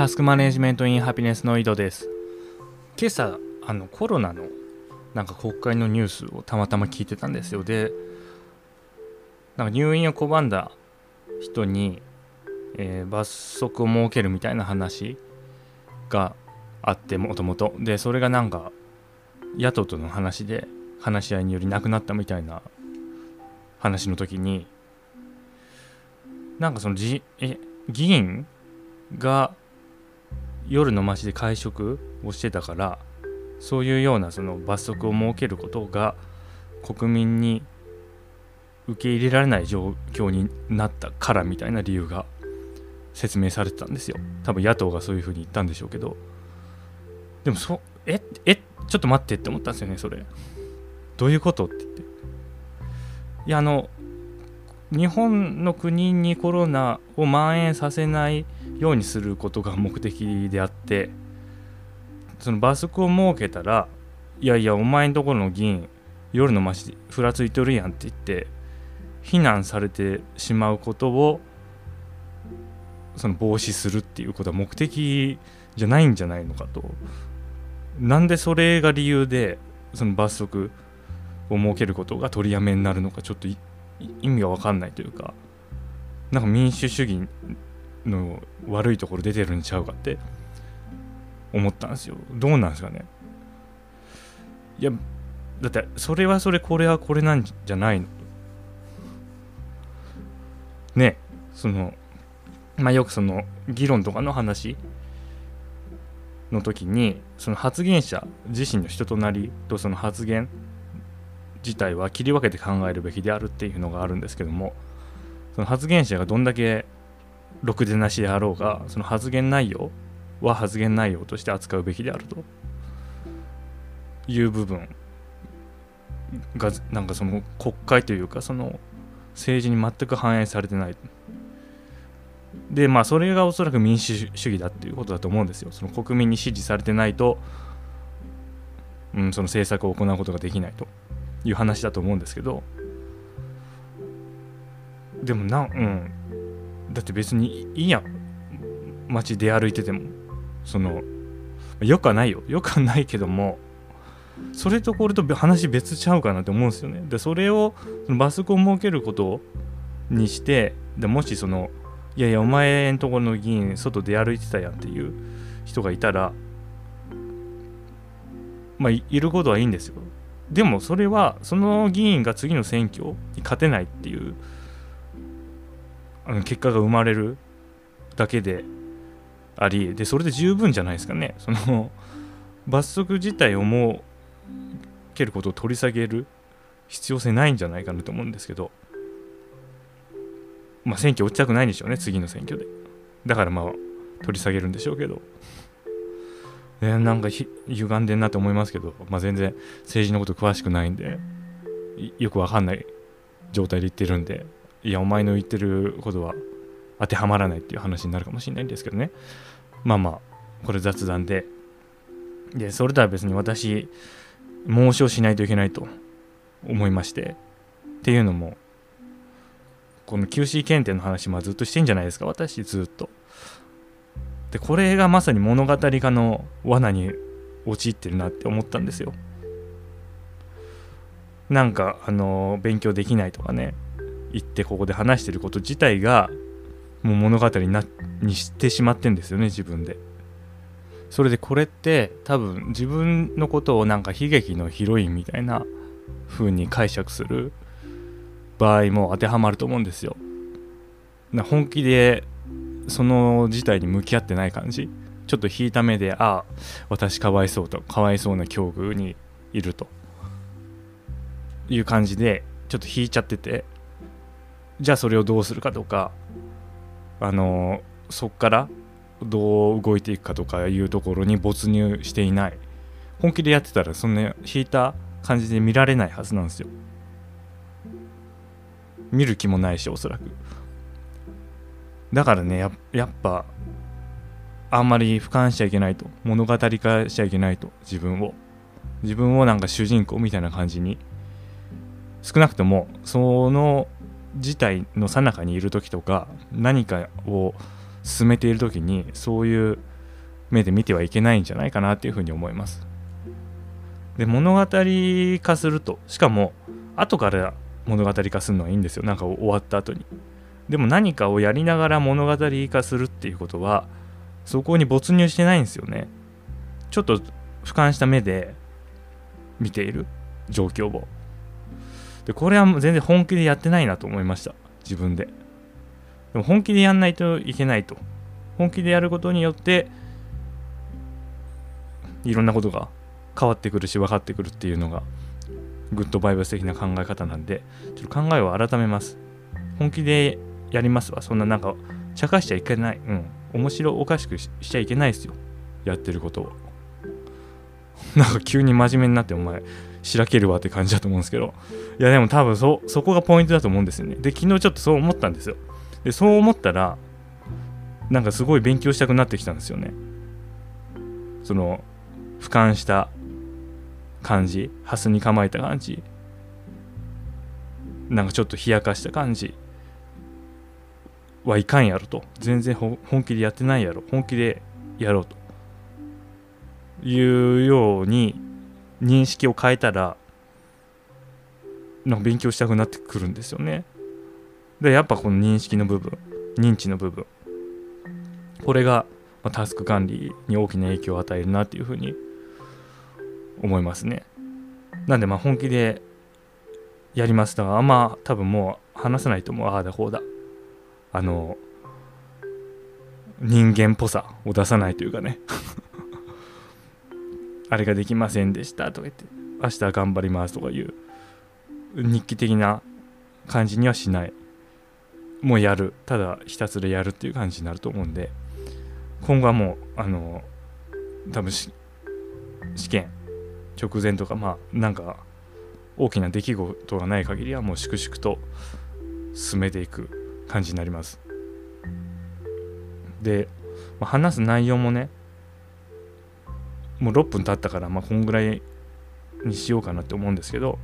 タスクマネジメントインハピネスの井戸です。今朝あのコロナのなんか国会のニュースをたまたま聞いてたんですよ。でなんか入院を拒んだ人に、えー、罰則を設けるみたいな話があってもともと。でそれがなんか野党との話で話し合いによりなくなったみたいな話の時になんかそのじえ議員が夜の街で会食をしてたからそういうようなその罰則を設けることが国民に受け入れられない状況になったからみたいな理由が説明されてたんですよ。多分野党がそういうふうに言ったんでしょうけど。でもそええちょっと待ってって思ったんですよねそれ。どういうことって言って。いやあの日本の国にコロナを蔓延させないようにすることが目的であってその罰則を設けたらいやいやお前んところの議員夜の街ふらついとるやんって言って非難されてしまうことをその防止するっていうことは目的じゃないんじゃないのかと。なんでそれが理由でその罰則を設けることが取りやめになるのかちょっと意味が分かんないというか。なんか民主主義の悪いところ出てるんちゃうかって思ったんですよ。どうなんですかね。いやだってそれはそれこれはこれなんじゃないの。ねそのまあよくその議論とかの話の時にその発言者自身の人となりとその発言自体は切り分けて考えるべきであるっていうのがあるんですけどもその発言者がどんだけろくでなしであろうがその発言内容は発言内容として扱うべきであるという部分がなんかその国会というかその政治に全く反映されてないでまあそれがおそらく民主主義だっていうことだと思うんですよ。その国民に支持されてないと、うん、その政策を行うことができないという話だと思うんですけど。でもなうん。だって別にいいやん。街出歩いてても。そのよくはないよ。よくはないけども。それとこれと話別ちゃうかなって思うんですよね。でそれをその罰則を設けることにしてでもしそのいやいやお前んところの議員外出歩いてたやんっていう人がいたらまあいることはいいんですよ。でもそれはその議員が次の選挙に勝てないっていうあの結果が生まれるだけでありでそれで十分じゃないですかね。その罰則自体を設けることを取り下げる必要性ないんじゃないかなと思うんですけど。まあ選挙落ちたくないんでしょうね次の選挙で。だからまあ取り下げるんでしょうけど。ね、なんか歪んでんなと思いますけど、まあ、全然政治のこと詳しくないんでよくわかんない状態で言ってるんで。いやお前の言ってることは当てはまらないっていう話になるかもしれないんですけどね。まあまあこれ雑談で。でそれとは別に私猛省しないといけないと思いまして。っていうのもこの QC 検定の話、ま、ずっとしてんじゃないですか。私ずっと。でこれがまさに物語化の罠に陥ってるなって思ったんですよ。なんかあの勉強できないとかね。言ってここで話してること自体がもう物語になにしてしまってんですよね自分で。それでこれって多分自分のことをなんか悲劇のヒロインみたいな風に解釈する場合も当てはまると思うんですよ。な本気でその事態に向き合ってない感じ。ちょっと引いた目でああ私かわいそうとかわいそうな境遇にいるという感じでちょっと引いちゃってて。じゃあそれをどうするかとかあのそっからどう動いていくかとかいうところに没入していない。本気でやってたらそんな引いた感じで見られないはずなんですよ。見る気もないしおそらく。だからねややっぱあんまり俯瞰しちゃいけないと。物語化しちゃいけないと。自分を。自分をなんか主人公みたいな感じに。少なくともその事態の最中にいる時とか何かを進めている時にそういう目で見てはいけないんじゃないかなっていうふうに思います。で物語化するとしかも後から物語化するのはいいんですよ。なんか終わった後に。でも何かをやりながら物語化するっていうことはそこに没入してないんですよね。ちょっと俯瞰した目で見ている状況を。でこれは全然本気でやってないなと思いました。自分で。でも本気でやんないといけないと。本気でやることによっていろんなことが変わってくるし分かってくるっていうのがグッドバイブス的な考え方なんでちょっと考えを改めます。本気でやりますわ。そんななんか茶化しちゃいけない。うん。面白おかしくしちゃいけないですよ。やってることを。なんか急に真面目になってお前。しらけるわって感じだと思うんですけど。いやでも多分そそこがポイントだと思うんですよね。で昨日ちょっとそう思ったんですよ。でそう思ったらなんかすごい勉強したくなってきたんですよね。その俯瞰した感じハスに構えた感じなんかちょっと冷やかした感じはいかんやろと。全然本気でやってないやろ。本気でやろうと。いうように認識を変えたらなんか勉強したくなってくるんですよね。でやっぱこの認識の部分認知の部分。これが、タスク管理に大きな影響を与えるなっていうふうに思いますね。なんでまあ本気でやりますだからあんま多分もう話さないと思う。ああだこうだ。あの人間っぽさを出さないというかね。あれができませんでしたとか言って明日頑張りますとかいう日記的な感じにはしない。もうやる。ただひたすらやるっていう感じになると思うんで今後はもうあの多分試験直前とかまあなんか大きな出来事がない限りはもう粛々と進めていく感じになります。で、まあ、話す内容もねもう6分経ったからまあこんぐらいにしようかなって思うんですけど。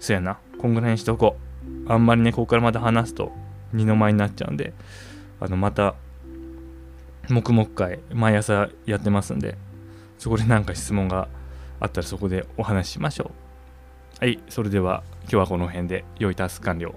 そやな。こんぐらいにしとこう。あんまりねここからまた話すと二の舞になっちゃうんであのまた黙々会毎朝やってますんでそこで何か質問があったらそこでお話ししましょう。はいそれでは今日はこの辺で良いタスク完了。